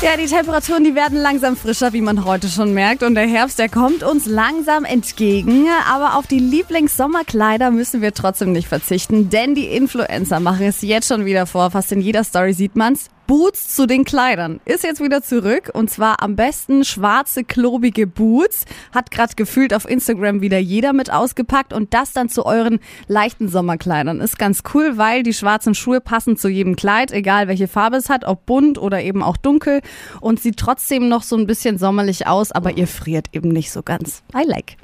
Ja, die Temperaturen, die werden langsam frischer, wie man heute schon merkt. Und der Herbst, der kommt uns langsam entgegen. Aber auf die Lieblingssommerkleider müssen wir trotzdem nicht verzichten, denn die Influencer machen es jetzt schon wieder vor. Fast in jeder Story sieht man's. Boots zu den Kleidern ist jetzt wieder zurück und zwar am besten schwarze klobige Boots. Hat gerade gefühlt auf Instagram wieder jeder mit ausgepackt und das dann zu euren leichten Sommerkleidern. Ist ganz cool, weil die schwarzen Schuhe passen zu jedem Kleid, egal welche Farbe es hat, ob bunt oder eben auch dunkel und sieht trotzdem noch so ein bisschen sommerlich aus, aber ihr friert eben nicht so ganz. I like.